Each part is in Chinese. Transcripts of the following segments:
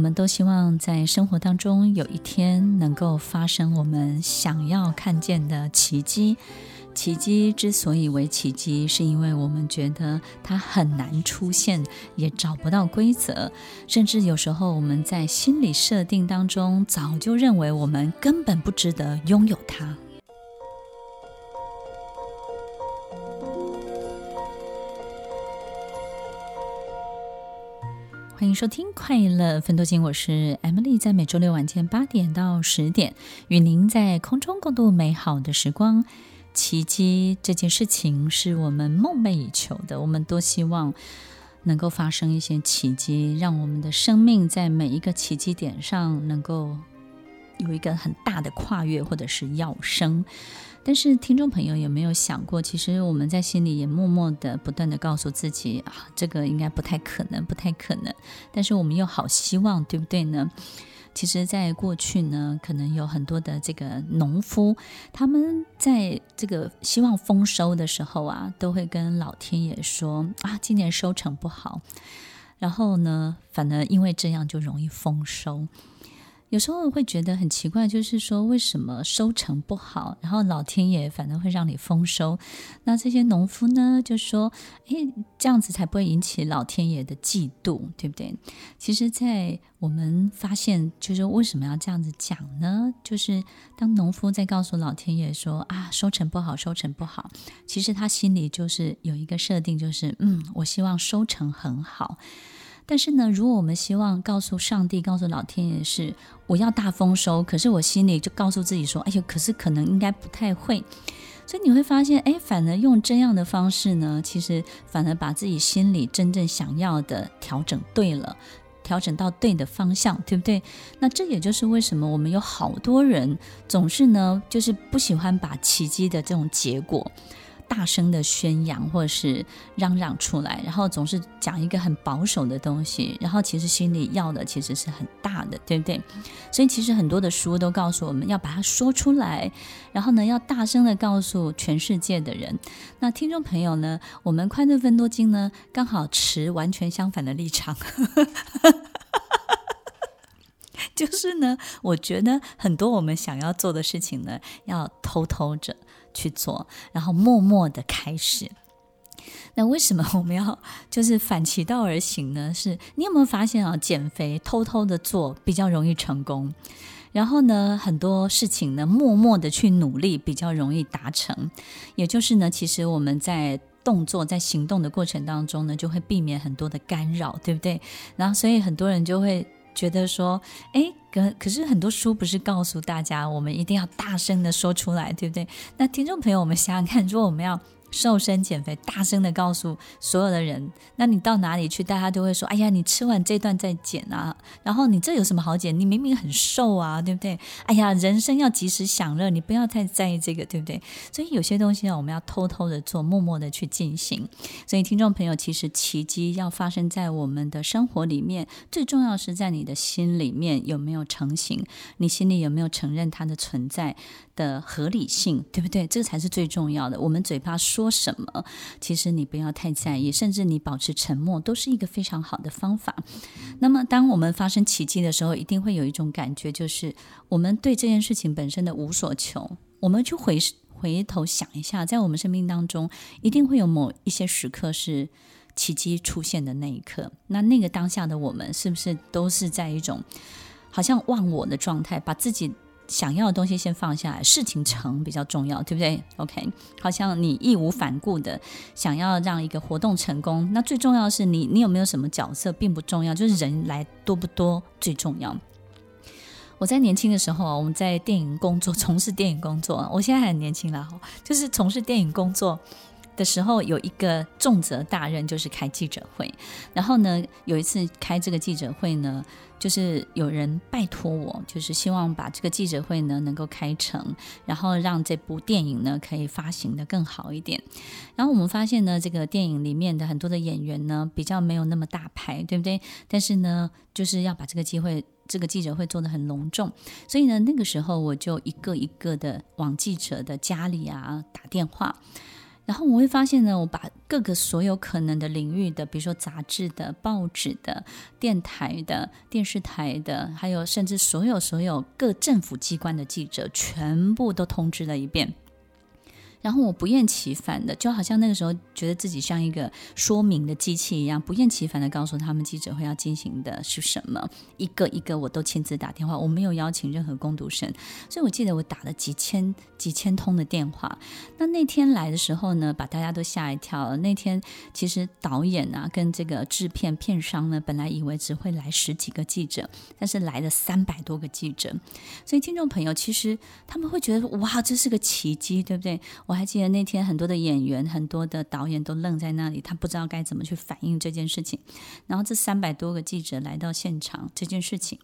我们都希望在生活当中有一天能够发生我们想要看见的奇迹。奇迹之所以为奇迹，是因为我们觉得它很难出现，也找不到规则，甚至有时候我们在心理设定当中早就认为我们根本不值得拥有它。欢迎收听《快乐奋斗金》，我是 Emily，在每周六晚间八点到十点，与您在空中共度美好的时光。奇迹这件事情是我们梦寐以求的，我们多希望能够发生一些奇迹，让我们的生命在每一个奇迹点上能够有一个很大的跨越，或者是要升。但是，听众朋友有没有想过，其实我们在心里也默默的、不断的告诉自己啊，这个应该不太可能，不太可能。但是我们又好希望，对不对呢？其实，在过去呢，可能有很多的这个农夫，他们在这个希望丰收的时候啊，都会跟老天爷说啊，今年收成不好。然后呢，反而因为这样就容易丰收。有时候会觉得很奇怪，就是说为什么收成不好，然后老天爷反而会让你丰收？那这些农夫呢，就说：“诶，这样子才不会引起老天爷的嫉妒，对不对？”其实，在我们发现，就是为什么要这样子讲呢？就是当农夫在告诉老天爷说：“啊，收成不好，收成不好。”其实他心里就是有一个设定，就是嗯，我希望收成很好。但是呢，如果我们希望告诉上帝、告诉老天爷是我要大丰收，可是我心里就告诉自己说：“哎呦，可是可能应该不太会。”所以你会发现，哎，反而用这样的方式呢，其实反而把自己心里真正想要的调整对了，调整到对的方向，对不对？那这也就是为什么我们有好多人总是呢，就是不喜欢把奇迹的这种结果。大声的宣扬或者是嚷嚷出来，然后总是讲一个很保守的东西，然后其实心里要的其实是很大的，对不对？所以其实很多的书都告诉我们要把它说出来，然后呢，要大声的告诉全世界的人。那听众朋友呢，我们快乐分多金呢，刚好持完全相反的立场，就是呢，我觉得很多我们想要做的事情呢，要偷偷着。去做，然后默默的开始。那为什么我们要就是反其道而行呢？是你有没有发现啊？减肥偷偷的做比较容易成功，然后呢，很多事情呢，默默的去努力比较容易达成。也就是呢，其实我们在动作在行动的过程当中呢，就会避免很多的干扰，对不对？然后所以很多人就会。觉得说，哎，可可是很多书不是告诉大家，我们一定要大声的说出来，对不对？那听众朋友，我们想想看，如果我们要。瘦身减肥，大声的告诉所有的人，那你到哪里去，大家都会说：“哎呀，你吃完这段再减啊。”然后你这有什么好减？你明明很瘦啊，对不对？哎呀，人生要及时享乐，你不要太在意这个，对不对？所以有些东西呢，我们要偷偷的做，默默的去进行。所以听众朋友，其实奇迹要发生在我们的生活里面，最重要是在你的心里面有没有成型，你心里有没有承认它的存在的合理性，对不对？这个才是最重要的。我们嘴巴说。说什么？其实你不要太在意，甚至你保持沉默都是一个非常好的方法。那么，当我们发生奇迹的时候，一定会有一种感觉，就是我们对这件事情本身的无所求。我们去回回头想一下，在我们生命当中，一定会有某一些时刻是奇迹出现的那一刻。那那个当下的我们，是不是都是在一种好像忘我的状态，把自己想要的东西先放下来，事情成比较重要，对不对？OK，好像你义无反顾的想要让一个活动成功，那最重要的是你你有没有什么角色并不重要，就是人来多不多最重要。我在年轻的时候啊，我们在电影工作，从事电影工作，我现在很年轻了，就是从事电影工作的时候有一个重责大任，就是开记者会。然后呢，有一次开这个记者会呢，就是有人拜托我，就是希望把这个记者会呢能够开成，然后让这部电影呢可以发行得更好一点。然后我们发现呢，这个电影里面的很多的演员呢比较没有那么大牌，对不对？但是呢，就是要把这个机会。这个记者会做得很隆重，所以呢，那个时候我就一个一个的往记者的家里啊打电话，然后我会发现呢，我把各个所有可能的领域的，比如说杂志的、报纸的、电台的、电视台的，还有甚至所有所有各政府机关的记者，全部都通知了一遍。然后我不厌其烦的，就好像那个时候觉得自己像一个说明的机器一样，不厌其烦的告诉他们记者会要进行的是什么，一个一个我都亲自打电话，我没有邀请任何工读生，所以我记得我打了几千几千通的电话。那那天来的时候呢，把大家都吓一跳了。那天其实导演啊跟这个制片片商呢，本来以为只会来十几个记者，但是来了三百多个记者，所以听众朋友其实他们会觉得哇，这是个奇迹，对不对？我还记得那天很多的演员、很多的导演都愣在那里，他不知道该怎么去反应这件事情。然后这三百多个记者来到现场，这件事情，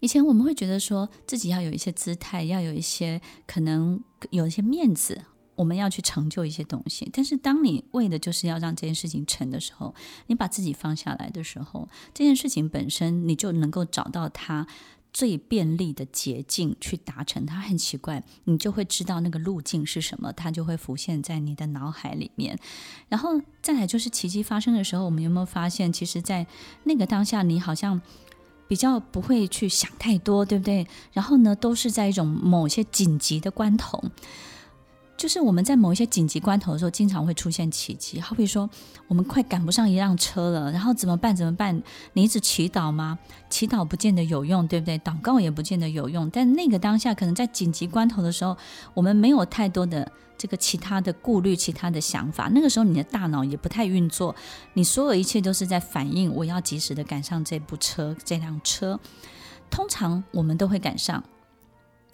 以前我们会觉得说自己要有一些姿态，要有一些可能有一些面子，我们要去成就一些东西。但是当你为的就是要让这件事情成的时候，你把自己放下来的时候，这件事情本身你就能够找到它。最便利的捷径去达成它，很奇怪，你就会知道那个路径是什么，它就会浮现在你的脑海里面。然后再来就是奇迹发生的时候，我们有没有发现，其实，在那个当下，你好像比较不会去想太多，对不对？然后呢，都是在一种某些紧急的关头。就是我们在某一些紧急关头的时候，经常会出现奇迹。好比说，我们快赶不上一辆车了，然后怎么办？怎么办？你一直祈祷吗？祈祷不见得有用，对不对？祷告也不见得有用。但那个当下，可能在紧急关头的时候，我们没有太多的这个其他的顾虑、其他的想法。那个时候，你的大脑也不太运作，你所有一切都是在反应：我要及时的赶上这部车、这辆车。通常我们都会赶上。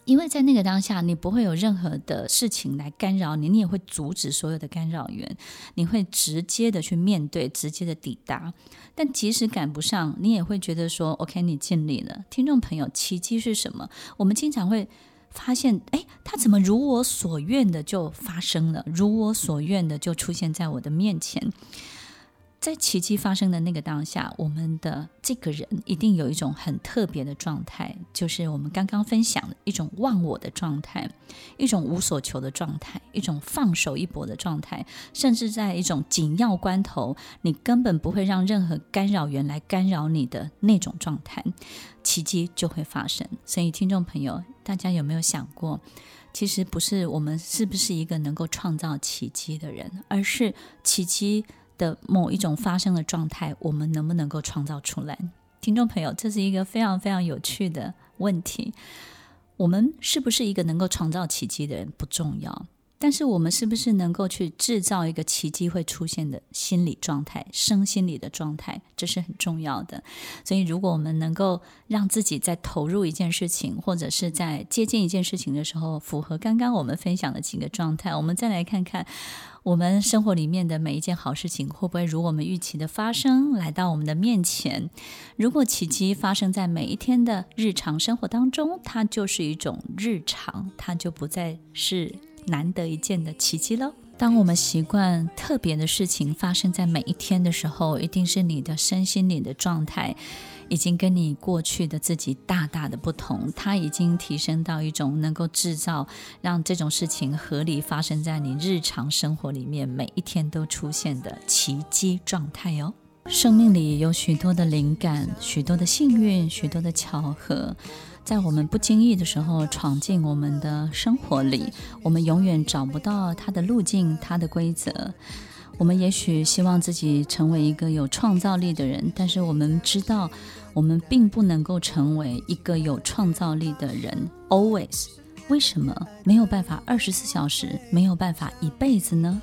因为在那个当下，你不会有任何的事情来干扰你，你也会阻止所有的干扰源，你会直接的去面对，直接的抵达。但即使赶不上，你也会觉得说：“OK，你尽力了。”听众朋友，奇迹是什么？我们经常会发现，哎，它怎么如我所愿的就发生了，如我所愿的就出现在我的面前。在奇迹发生的那个当下，我们的这个人一定有一种很特别的状态，就是我们刚刚分享的一种忘我的状态，一种无所求的状态，一种放手一搏的状态，甚至在一种紧要关头，你根本不会让任何干扰源来干扰你的那种状态，奇迹就会发生。所以，听众朋友，大家有没有想过，其实不是我们是不是一个能够创造奇迹的人，而是奇迹。的某一种发生的状态，我们能不能够创造出来？听众朋友，这是一个非常非常有趣的问题。我们是不是一个能够创造奇迹的人不重要。但是我们是不是能够去制造一个奇迹会出现的心理状态、生心理的状态，这是很重要的。所以，如果我们能够让自己在投入一件事情，或者是在接近一件事情的时候，符合刚刚我们分享的几个状态，我们再来看看我们生活里面的每一件好事情会不会如我们预期的发生，来到我们的面前。如果奇迹发生在每一天的日常生活当中，它就是一种日常，它就不再是。难得一见的奇迹喽！当我们习惯特别的事情发生在每一天的时候，一定是你的身心里的状态已经跟你过去的自己大大的不同，它已经提升到一种能够制造让这种事情合理发生在你日常生活里面每一天都出现的奇迹状态哦。生命里有许多的灵感，许多的幸运，许多的巧合。在我们不经意的时候闯进我们的生活里，我们永远找不到它的路径、它的规则。我们也许希望自己成为一个有创造力的人，但是我们知道，我们并不能够成为一个有创造力的人。Always，为什么没有办法二十四小时，没有办法一辈子呢？